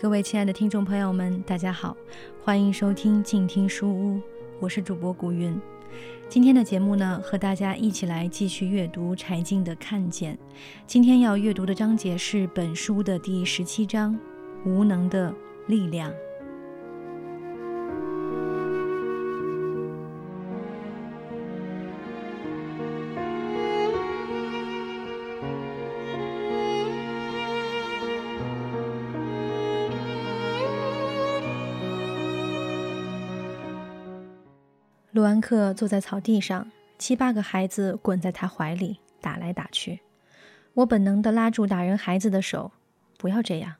各位亲爱的听众朋友们，大家好，欢迎收听静听书屋，我是主播古云。今天的节目呢，和大家一起来继续阅读柴静的《看见》。今天要阅读的章节是本书的第十七章《无能的力量》。克坐在草地上，七八个孩子滚在他怀里，打来打去。我本能地拉住打人孩子的手，不要这样。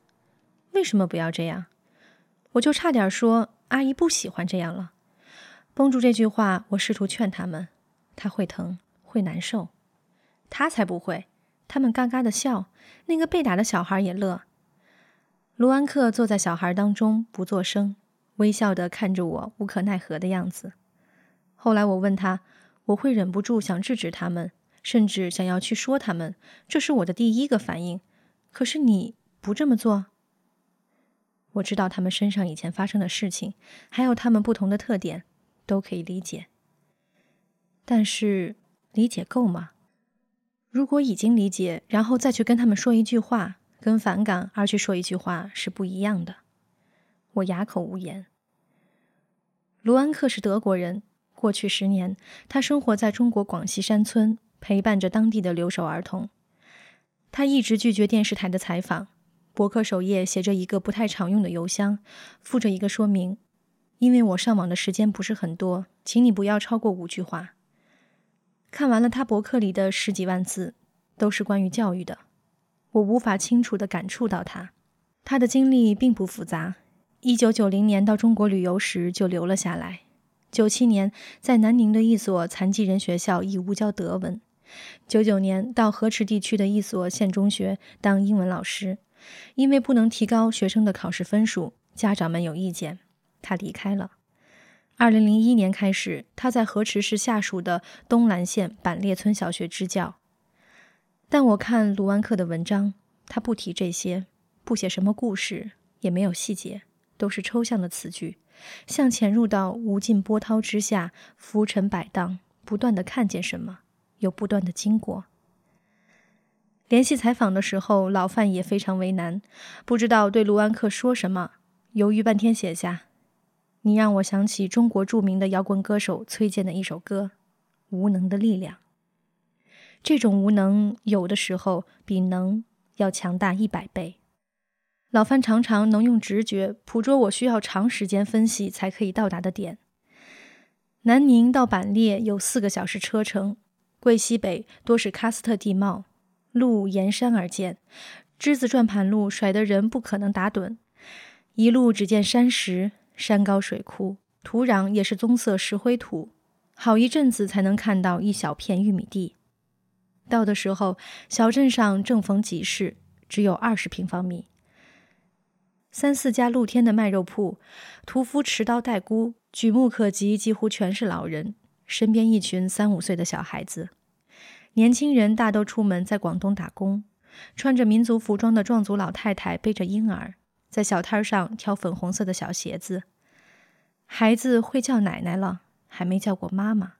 为什么不要这样？我就差点说阿姨不喜欢这样了。绷住这句话，我试图劝他们：他会疼，会难受。他才不会。他们嘎嘎地笑，那个被打的小孩也乐。卢安克坐在小孩当中，不作声，微笑地看着我，无可奈何的样子。后来我问他，我会忍不住想制止他们，甚至想要去说他们，这是我的第一个反应。可是你不这么做。我知道他们身上以前发生的事情，还有他们不同的特点，都可以理解。但是理解够吗？如果已经理解，然后再去跟他们说一句话，跟反感而去说一句话是不一样的。我哑口无言。卢安克是德国人。过去十年，他生活在中国广西山村，陪伴着当地的留守儿童。他一直拒绝电视台的采访。博客首页写着一个不太常用的邮箱，附着一个说明：“因为我上网的时间不是很多，请你不要超过五句话。”看完了他博客里的十几万字，都是关于教育的。我无法清楚地感触到他。他的经历并不复杂。一九九零年到中国旅游时就留了下来。九七年，在南宁的一所残疾人学校义务教德文；九九年，到河池地区的一所县中学当英文老师。因为不能提高学生的考试分数，家长们有意见，他离开了。二零零一年开始，他在河池市下属的东兰县板列村小学支教。但我看卢安克的文章，他不提这些，不写什么故事，也没有细节，都是抽象的词句。像潜入到无尽波涛之下，浮沉摆荡，不断的看见什么，又不断的经过。联系采访的时候，老范也非常为难，不知道对卢安克说什么，犹豫半天写下：“你让我想起中国著名的摇滚歌手崔健的一首歌《无能的力量》。这种无能，有的时候比能要强大一百倍。”老范常常能用直觉捕捉我需要长时间分析才可以到达的点。南宁到板列有四个小时车程，桂西北多是喀斯特地貌，路沿山而建，枝子转盘路甩得人不可能打盹。一路只见山石，山高水枯，土壤也是棕色石灰土，好一阵子才能看到一小片玉米地。到的时候，小镇上正逢集市，只有二十平方米。三四家露天的卖肉铺，屠夫持刀待沽，举目可及，几乎全是老人，身边一群三五岁的小孩子。年轻人大都出门在广东打工，穿着民族服装的壮族老太太背着婴儿，在小摊上挑粉红色的小鞋子。孩子会叫奶奶了，还没叫过妈妈。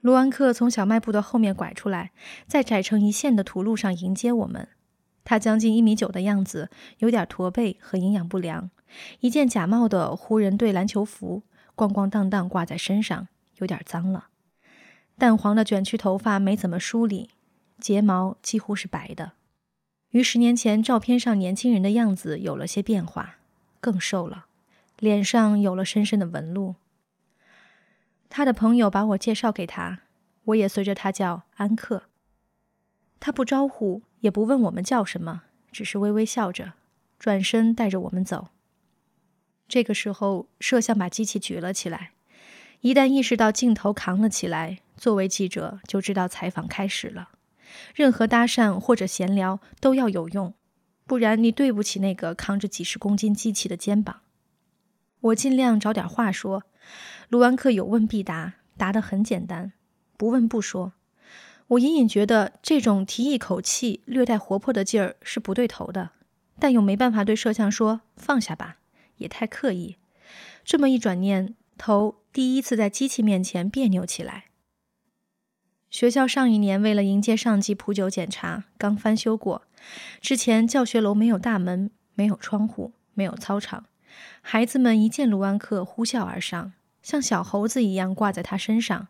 卢安克从小卖部的后面拐出来，在窄成一线的土路上迎接我们。他将近一米九的样子，有点驼背和营养不良，一件假冒的湖人队篮球服，咣咣当当挂在身上，有点脏了。淡黄的卷曲头发没怎么梳理，睫毛几乎是白的，与十年前照片上年轻人的样子有了些变化，更瘦了，脸上有了深深的纹路。他的朋友把我介绍给他，我也随着他叫安克。他不招呼。也不问我们叫什么，只是微微笑着，转身带着我们走。这个时候，摄像把机器举了起来。一旦意识到镜头扛了起来，作为记者就知道采访开始了。任何搭讪或者闲聊都要有用，不然你对不起那个扛着几十公斤机器的肩膀。我尽量找点话说。卢安克有问必答，答得很简单，不问不说。我隐隐觉得这种提一口气、略带活泼的劲儿是不对头的，但又没办法对摄像说放下吧，也太刻意。这么一转念，头第一次在机器面前别扭起来。学校上一年为了迎接上级普酒检查，刚翻修过。之前教学楼没有大门，没有窗户，没有操场。孩子们一见卢安克，呼啸而上，像小猴子一样挂在他身上。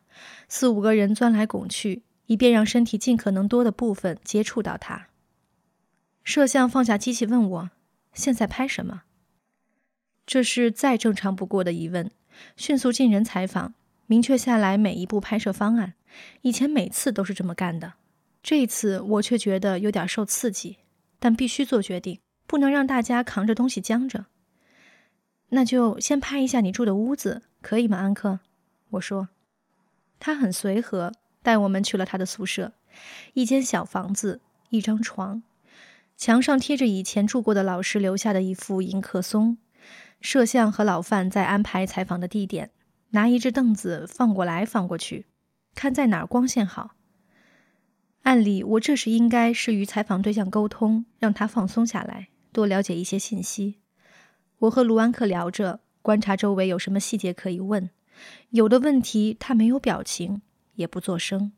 四五个人钻来拱去，以便让身体尽可能多的部分接触到它。摄像放下机器，问我：“现在拍什么？”这是再正常不过的疑问。迅速进人采访，明确下来每一步拍摄方案。以前每次都是这么干的，这一次我却觉得有点受刺激，但必须做决定，不能让大家扛着东西僵着。那就先拍一下你住的屋子，可以吗，安克？我说。他很随和，带我们去了他的宿舍，一间小房子，一张床，墙上贴着以前住过的老师留下的一幅迎客松。摄像和老范在安排采访的地点，拿一只凳子放过来放过去。看在哪儿光线好。按理我这时应该是与采访对象沟通，让他放松下来，多了解一些信息。我和卢安克聊着，观察周围有什么细节可以问。有的问题他没有表情，也不作声。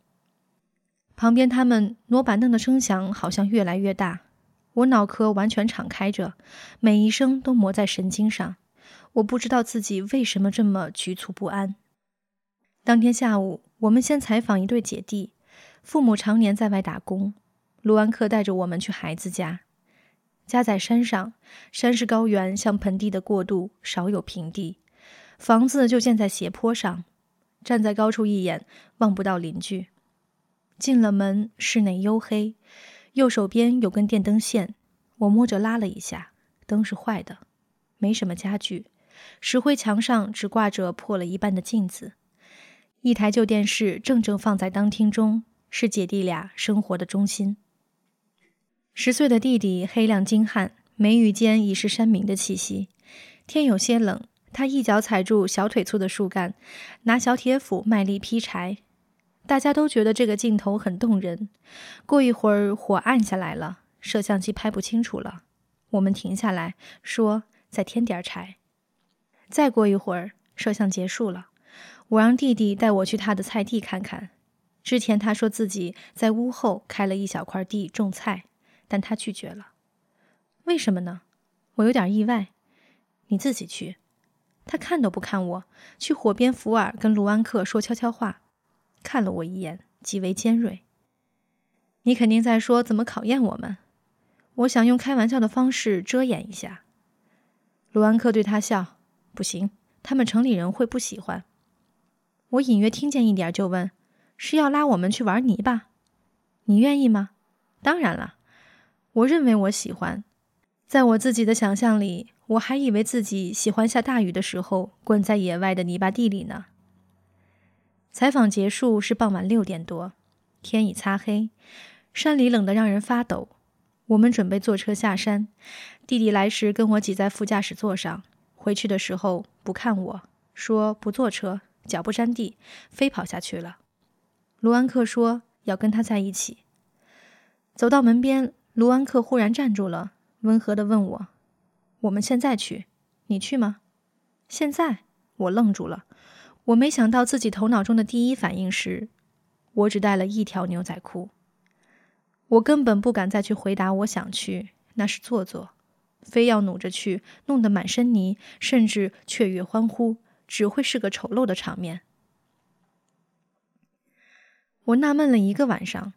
旁边他们挪板凳的声响好像越来越大，我脑壳完全敞开着，每一声都磨在神经上。我不知道自己为什么这么局促不安。当天下午。我们先采访一对姐弟，父母常年在外打工。卢安克带着我们去孩子家，家在山上，山势高原，像盆地的过渡，少有平地。房子就建在斜坡上，站在高处一眼望不到邻居。进了门，室内黝黑，右手边有根电灯线，我摸着拉了一下，灯是坏的，没什么家具，石灰墙上只挂着破了一半的镜子。一台旧电视正正放在当厅中，是姐弟俩生活的中心。十岁的弟弟黑亮精悍，眉宇间已是山民的气息。天有些冷，他一脚踩住小腿粗的树干，拿小铁斧卖力劈柴。大家都觉得这个镜头很动人。过一会儿，火暗下来了，摄像机拍不清楚了。我们停下来说：“再添点柴。”再过一会儿，摄像结束了。我让弟弟带我去他的菜地看看。之前他说自己在屋后开了一小块地种菜，但他拒绝了。为什么呢？我有点意外。你自己去。他看都不看我，去火边福尔跟卢安克说悄悄话，看了我一眼，极为尖锐。你肯定在说怎么考验我们。我想用开玩笑的方式遮掩一下。卢安克对他笑，不行，他们城里人会不喜欢。我隐约听见一点，就问：“是要拉我们去玩泥巴？你愿意吗？”“当然了。”我认为我喜欢。在我自己的想象里，我还以为自己喜欢下大雨的时候滚在野外的泥巴地里呢。采访结束是傍晚六点多，天已擦黑，山里冷得让人发抖。我们准备坐车下山，弟弟来时跟我挤在副驾驶座上，回去的时候不看我说不坐车。脚不沾地，飞跑下去了。卢安克说要跟他在一起。走到门边，卢安克忽然站住了，温和地问我：“我们现在去？你去吗？”现在，我愣住了。我没想到自己头脑中的第一反应是，我只带了一条牛仔裤。我根本不敢再去回答我想去，那是做作，非要努着去，弄得满身泥，甚至雀跃欢呼。只会是个丑陋的场面。我纳闷了一个晚上。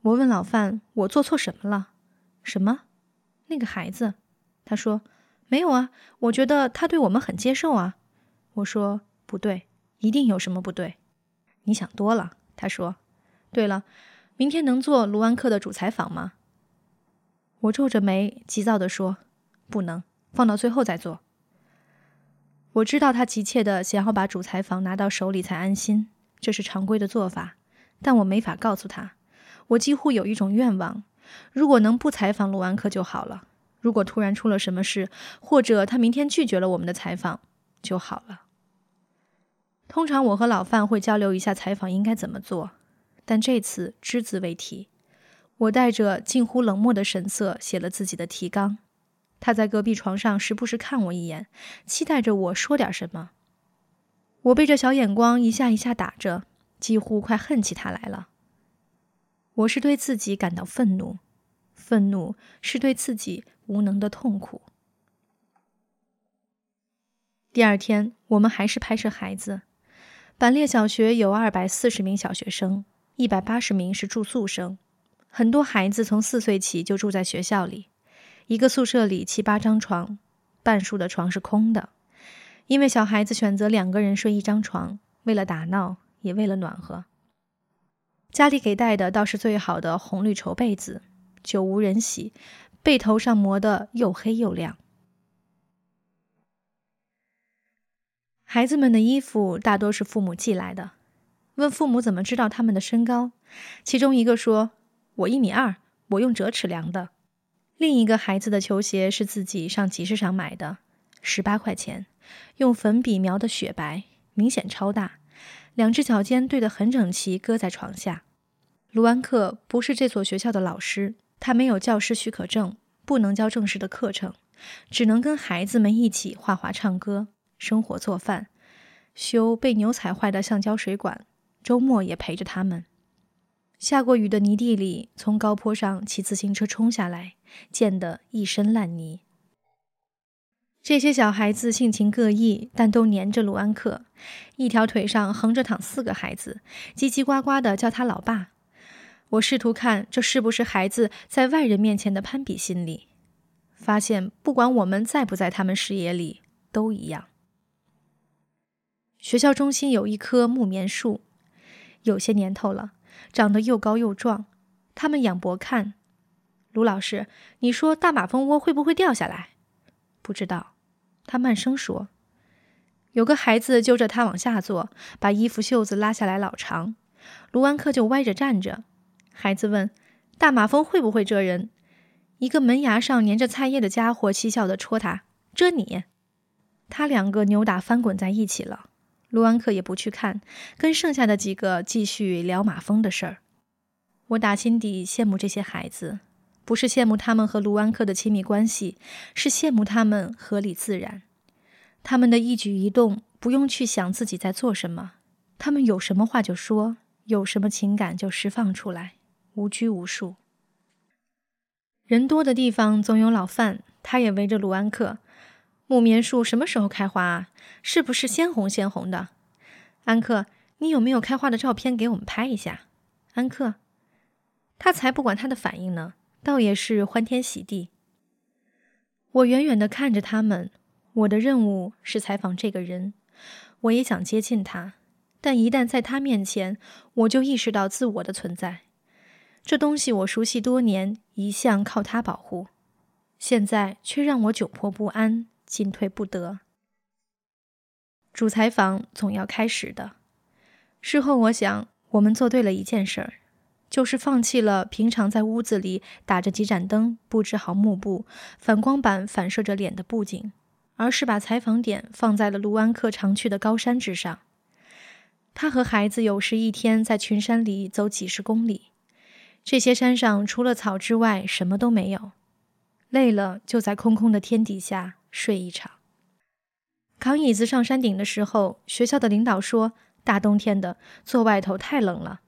我问老范：“我做错什么了？”“什么？”“那个孩子。”他说：“没有啊，我觉得他对我们很接受啊。”我说：“不对，一定有什么不对。”“你想多了。”他说：“对了，明天能做卢安克的主采访吗？”我皱着眉，急躁地说：“不能，放到最后再做。”我知道他急切的想要把主采访拿到手里才安心，这是常规的做法，但我没法告诉他。我几乎有一种愿望：如果能不采访卢安克就好了。如果突然出了什么事，或者他明天拒绝了我们的采访就好了。通常我和老范会交流一下采访应该怎么做，但这次只字未提。我带着近乎冷漠的神色写了自己的提纲，他在隔壁床上时不时看我一眼，期待着我说点什么。我被这小眼光一下一下打着，几乎快恨起他来了。我是对自己感到愤怒，愤怒是对自己无能的痛苦。第二天，我们还是拍摄孩子。板列小学有二百四十名小学生，一百八十名是住宿生。很多孩子从四岁起就住在学校里，一个宿舍里七八张床，半数的床是空的，因为小孩子选择两个人睡一张床，为了打闹，也为了暖和。家里给带的倒是最好的红绿绸被子，久无人洗，被头上磨得又黑又亮。孩子们的衣服大多是父母寄来的。问父母怎么知道他们的身高，其中一个说：“我一米二，我用折尺量的。”另一个孩子的球鞋是自己上集市上买的，十八块钱，用粉笔描的雪白，明显超大，两只脚尖对得很整齐，搁在床下。卢安克不是这所学校的老师，他没有教师许可证，不能教正式的课程，只能跟孩子们一起画画、唱歌。生火做饭，修被牛踩坏的橡胶水管，周末也陪着他们。下过雨的泥地里，从高坡上骑自行车冲下来，溅得一身烂泥。这些小孩子性情各异，但都黏着卢安克。一条腿上横着躺四个孩子，叽叽呱呱地叫他老爸。我试图看这是不是孩子在外人面前的攀比心理，发现不管我们在不在他们视野里，都一样。学校中心有一棵木棉树，有些年头了，长得又高又壮。他们仰脖看。卢老师，你说大马蜂窝会不会掉下来？不知道。他慢声说。有个孩子揪着他往下坐，把衣服袖子拉下来老长。卢安克就歪着站着。孩子问：“大马蜂会不会蛰人？”一个门牙上粘着菜叶的家伙嬉笑地戳他：“蛰你！”他两个扭打翻滚在一起了。卢安克也不去看，跟剩下的几个继续聊马蜂的事儿。我打心底羡慕这些孩子，不是羡慕他们和卢安克的亲密关系，是羡慕他们合理自然。他们的一举一动不用去想自己在做什么，他们有什么话就说，有什么情感就释放出来，无拘无束。人多的地方总有老范，他也围着卢安克。木棉树什么时候开花啊？是不是鲜红鲜红的？安克，你有没有开花的照片给我们拍一下？安克，他才不管他的反应呢，倒也是欢天喜地。我远远地看着他们，我的任务是采访这个人，我也想接近他，但一旦在他面前，我就意识到自我的存在。这东西我熟悉多年，一向靠它保护，现在却让我窘迫不安。进退不得。主采访总要开始的。事后我想，我们做对了一件事儿，就是放弃了平常在屋子里打着几盏灯、布置好幕布、反光板反射着脸的布景，而是把采访点放在了卢安克常去的高山之上。他和孩子有时一天在群山里走几十公里，这些山上除了草之外什么都没有。累了就在空空的天底下。睡一场。扛椅子上山顶的时候，学校的领导说：“大冬天的，坐外头太冷了。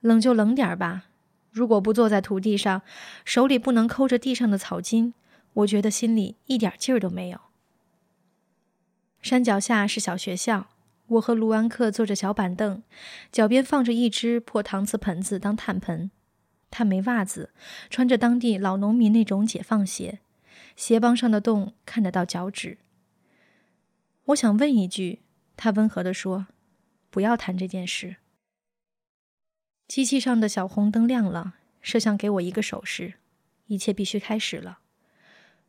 冷就冷点儿吧。如果不坐在土地上，手里不能抠着地上的草茎，我觉得心里一点劲儿都没有。”山脚下是小学校，我和卢安克坐着小板凳，脚边放着一只破搪瓷盆子当炭盆。他没袜子，穿着当地老农民那种解放鞋。鞋帮上的洞看得到脚趾。我想问一句，他温和地说：“不要谈这件事。”机器上的小红灯亮了，摄像给我一个手势，一切必须开始了。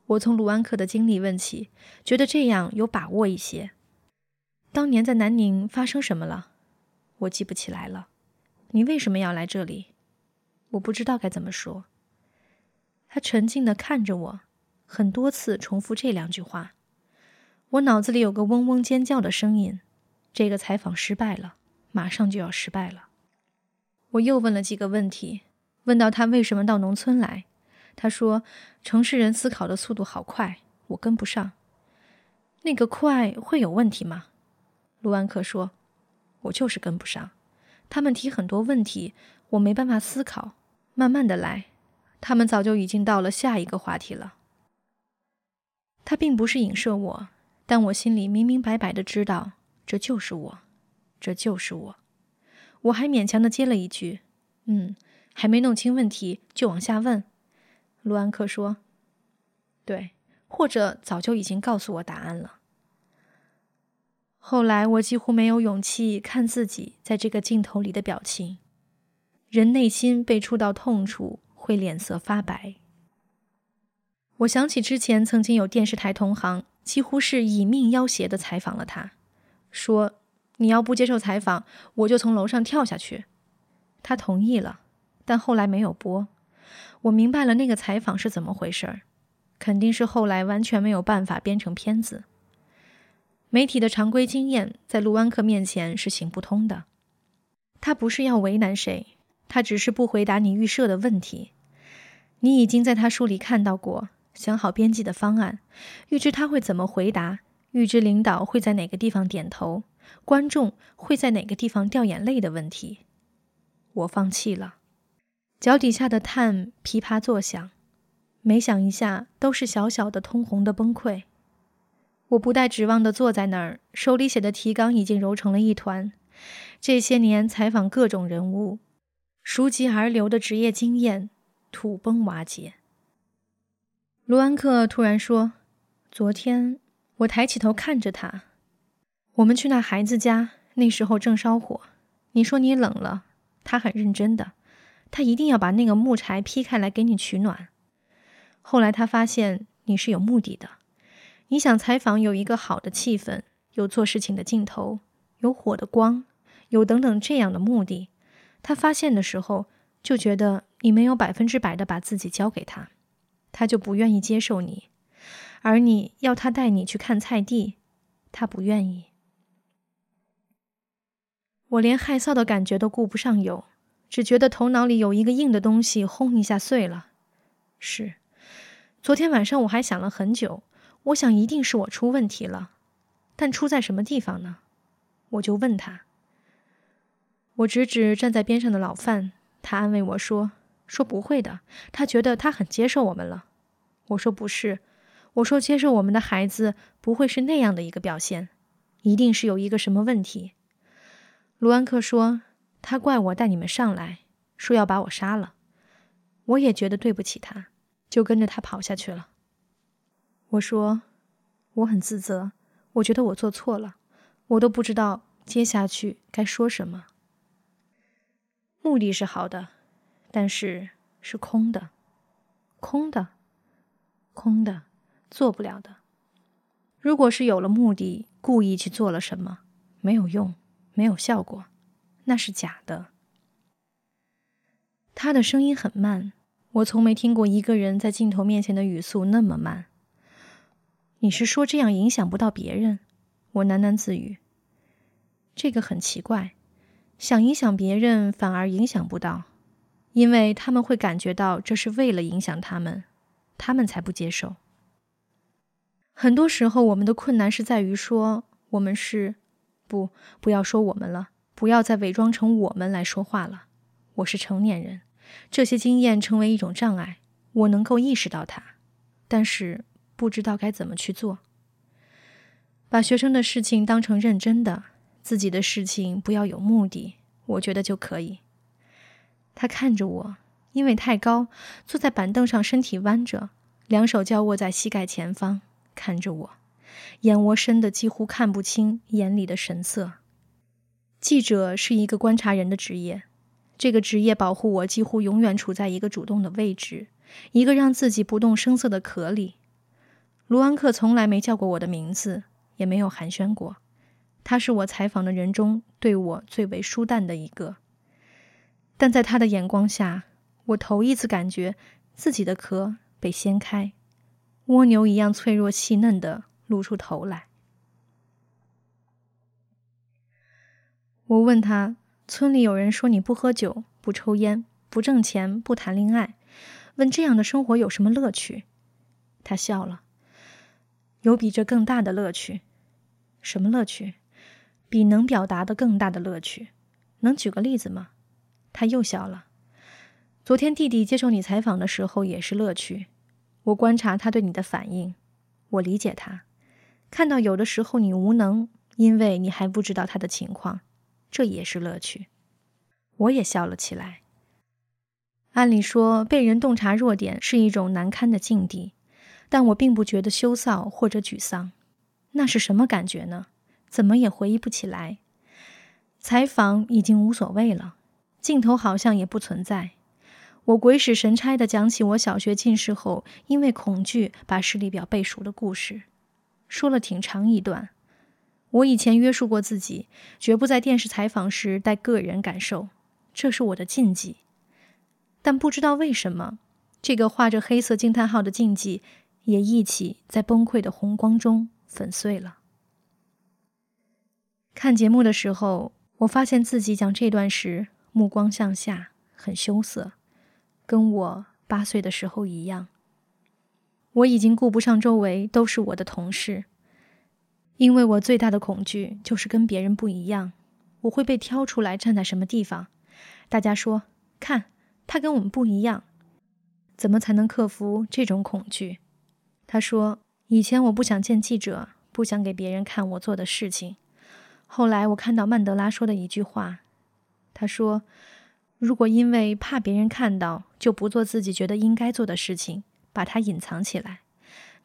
我从卢安克的经历问起，觉得这样有把握一些。当年在南宁发生什么了？我记不起来了。你为什么要来这里？我不知道该怎么说。他沉静地看着我。很多次重复这两句话，我脑子里有个嗡嗡尖叫的声音。这个采访失败了，马上就要失败了。我又问了几个问题，问到他为什么到农村来，他说：“城市人思考的速度好快，我跟不上。那个快会有问题吗？”卢安克说：“我就是跟不上。他们提很多问题，我没办法思考，慢慢的来。他们早就已经到了下一个话题了。”他并不是影射我，但我心里明明白白的知道，这就是我，这就是我。我还勉强的接了一句：“嗯，还没弄清问题就往下问。”卢安克说：“对，或者早就已经告诉我答案了。”后来我几乎没有勇气看自己在这个镜头里的表情。人内心被触到痛处，会脸色发白。我想起之前曾经有电视台同行，几乎是以命要挟的采访了他，说：“你要不接受采访，我就从楼上跳下去。”他同意了，但后来没有播。我明白了那个采访是怎么回事儿，肯定是后来完全没有办法编成片子。媒体的常规经验在卢安克面前是行不通的。他不是要为难谁，他只是不回答你预设的问题。你已经在他书里看到过。想好编辑的方案，预知他会怎么回答，预知领导会在哪个地方点头，观众会在哪个地方掉眼泪的问题，我放弃了。脚底下的碳噼啪作响，每响一下都是小小的通红的崩溃。我不带指望的坐在那儿，手里写的提纲已经揉成了一团。这些年采访各种人物，熟极而流的职业经验土崩瓦解。卢安克突然说：“昨天我抬起头看着他，我们去那孩子家，那时候正烧火。你说你冷了，他很认真的，他一定要把那个木柴劈开来给你取暖。后来他发现你是有目的的，你想采访有一个好的气氛，有做事情的劲头，有火的光，有等等这样的目的。他发现的时候，就觉得你没有百分之百的把自己交给他。”他就不愿意接受你，而你要他带你去看菜地，他不愿意。我连害臊的感觉都顾不上有，只觉得头脑里有一个硬的东西轰一下碎了。是，昨天晚上我还想了很久，我想一定是我出问题了，但出在什么地方呢？我就问他。我指指站在边上的老范，他安慰我说。说不会的，他觉得他很接受我们了。我说不是，我说接受我们的孩子不会是那样的一个表现，一定是有一个什么问题。卢安克说他怪我带你们上来，说要把我杀了。我也觉得对不起他，就跟着他跑下去了。我说我很自责，我觉得我做错了，我都不知道接下去该说什么。目的是好的。但是是空的，空的，空的，做不了的。如果是有了目的，故意去做了什么，没有用，没有效果，那是假的。他的声音很慢，我从没听过一个人在镜头面前的语速那么慢。你是说这样影响不到别人？我喃喃自语。这个很奇怪，想影响别人，反而影响不到。因为他们会感觉到这是为了影响他们，他们才不接受。很多时候，我们的困难是在于说我们是不不要说我们了，不要再伪装成我们来说话了。我是成年人，这些经验成为一种障碍，我能够意识到它，但是不知道该怎么去做。把学生的事情当成认真的，自己的事情不要有目的，我觉得就可以。他看着我，因为太高，坐在板凳上，身体弯着，两手交握在膝盖前方，看着我，眼窝深的几乎看不清眼里的神色。记者是一个观察人的职业，这个职业保护我几乎永远处在一个主动的位置，一个让自己不动声色的壳里。卢安克从来没叫过我的名字，也没有寒暄过，他是我采访的人中对我最为疏淡的一个。但在他的眼光下，我头一次感觉自己的壳被掀开，蜗牛一样脆弱细嫩的露出头来。我问他：“村里有人说你不喝酒、不抽烟、不挣钱、不谈恋爱，问这样的生活有什么乐趣？他笑了。有比这更大的乐趣？什么乐趣？比能表达的更大的乐趣？能举个例子吗？他又笑了。昨天弟弟接受你采访的时候也是乐趣。我观察他对你的反应，我理解他。看到有的时候你无能，因为你还不知道他的情况，这也是乐趣。我也笑了起来。按理说，被人洞察弱点是一种难堪的境地，但我并不觉得羞臊或者沮丧。那是什么感觉呢？怎么也回忆不起来。采访已经无所谓了，镜头好像也不存在。我鬼使神差地讲起我小学近视后，因为恐惧把视力表背熟的故事，说了挺长一段。我以前约束过自己，绝不在电视采访时带个人感受，这是我的禁忌。但不知道为什么，这个画着黑色惊叹号的禁忌也一起在崩溃的红光中粉碎了。看节目的时候，我发现自己讲这段时目光向下，很羞涩。跟我八岁的时候一样，我已经顾不上周围都是我的同事，因为我最大的恐惧就是跟别人不一样，我会被挑出来站在什么地方。大家说，看他跟我们不一样，怎么才能克服这种恐惧？他说，以前我不想见记者，不想给别人看我做的事情。后来我看到曼德拉说的一句话，他说。如果因为怕别人看到就不做自己觉得应该做的事情，把它隐藏起来，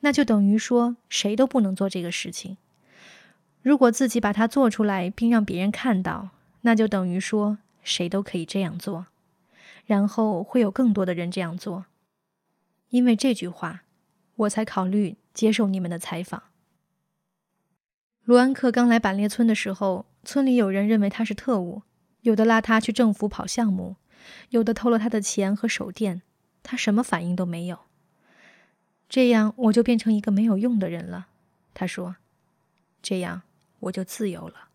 那就等于说谁都不能做这个事情。如果自己把它做出来并让别人看到，那就等于说谁都可以这样做，然后会有更多的人这样做。因为这句话，我才考虑接受你们的采访。卢安克刚来板列村的时候，村里有人认为他是特务。有的拉他去政府跑项目，有的偷了他的钱和手电，他什么反应都没有。这样我就变成一个没有用的人了，他说。这样我就自由了。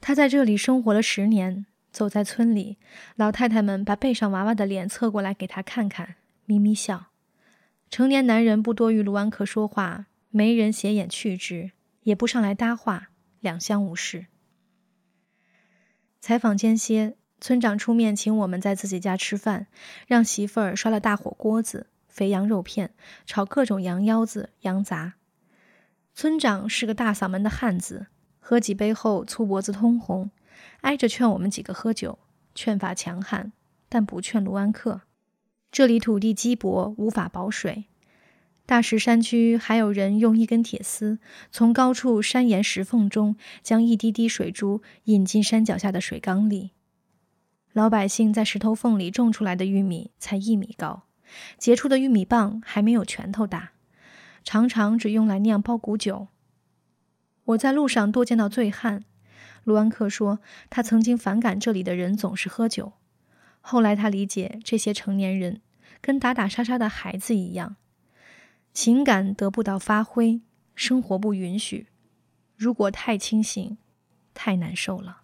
他在这里生活了十年，走在村里，老太太们把背上娃娃的脸侧过来给他看看，咪咪笑。成年男人不多与卢安克说话，没人斜眼去之，也不上来搭话，两相无视。采访间歇，村长出面请我们在自己家吃饭，让媳妇儿刷了大火锅子，肥羊肉片，炒各种羊腰子、羊杂。村长是个大嗓门的汉子，喝几杯后粗脖子通红，挨着劝我们几个喝酒，劝法强悍，但不劝卢安克。这里土地稀薄，无法保水。大石山区还有人用一根铁丝从高处山岩石缝中将一滴滴水珠引进山脚下的水缸里。老百姓在石头缝里种出来的玉米才一米高，结出的玉米棒还没有拳头大，常常只用来酿包谷酒。我在路上多见到醉汉，卢安克说他曾经反感这里的人总是喝酒，后来他理解这些成年人跟打打杀杀的孩子一样。情感得不到发挥，生活不允许。如果太清醒，太难受了。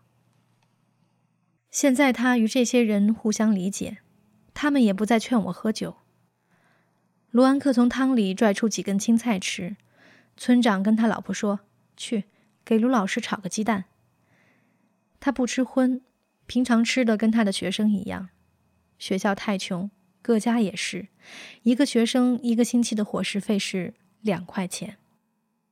现在他与这些人互相理解，他们也不再劝我喝酒。卢安克从汤里拽出几根青菜吃。村长跟他老婆说：“去给卢老师炒个鸡蛋。”他不吃荤，平常吃的跟他的学生一样。学校太穷。各家也是，一个学生一个星期的伙食费是两块钱。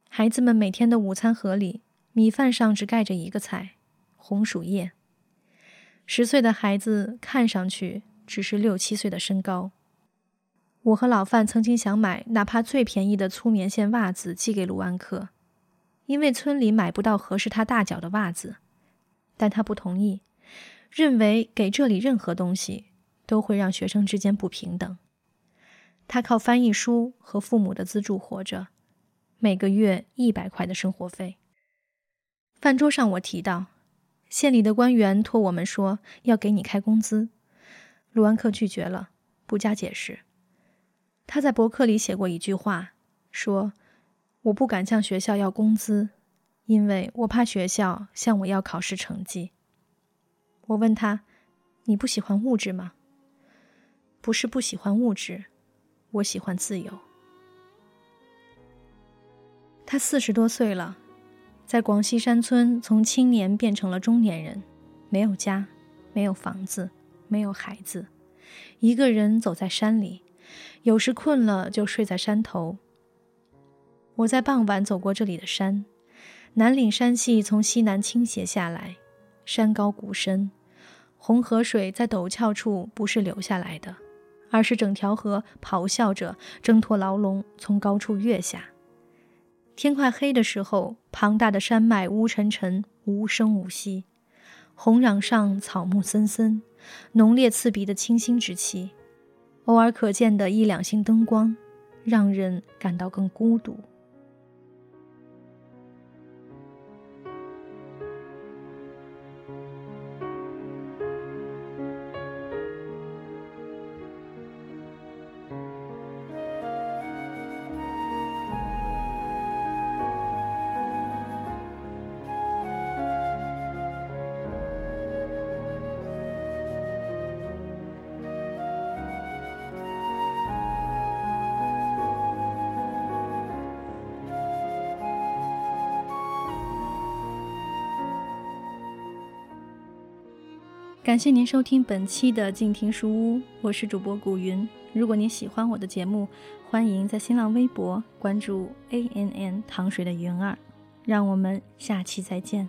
孩子们每天的午餐盒里，米饭上只盖着一个菜——红薯叶。十岁的孩子看上去只是六七岁的身高。我和老范曾经想买哪怕最便宜的粗棉线袜子寄给卢安克，因为村里买不到合适他大脚的袜子，但他不同意，认为给这里任何东西。都会让学生之间不平等。他靠翻译书和父母的资助活着，每个月一百块的生活费。饭桌上我提到，县里的官员托我们说要给你开工资，卢安克拒绝了，不加解释。他在博客里写过一句话，说：“我不敢向学校要工资，因为我怕学校向我要考试成绩。”我问他：“你不喜欢物质吗？”不是不喜欢物质，我喜欢自由。他四十多岁了，在广西山村从青年变成了中年人，没有家，没有房子，没有孩子，一个人走在山里，有时困了就睡在山头。我在傍晚走过这里的山，南岭山系从西南倾斜下来，山高谷深，红河水在陡峭处不是流下来的，而是整条河咆哮着挣脱牢笼从高处跃下。天快黑的时候，庞大的山脉乌沉沉、无声无息，红壤上草木森森，浓烈刺鼻的清新之气。偶尔可见的一两星灯光，让人感到更孤独。感谢您收听本期的静听书屋，我是主播古云。如果您喜欢我的节目，欢迎在新浪微博关注 A N N 糖水的云儿。让我们下期再见。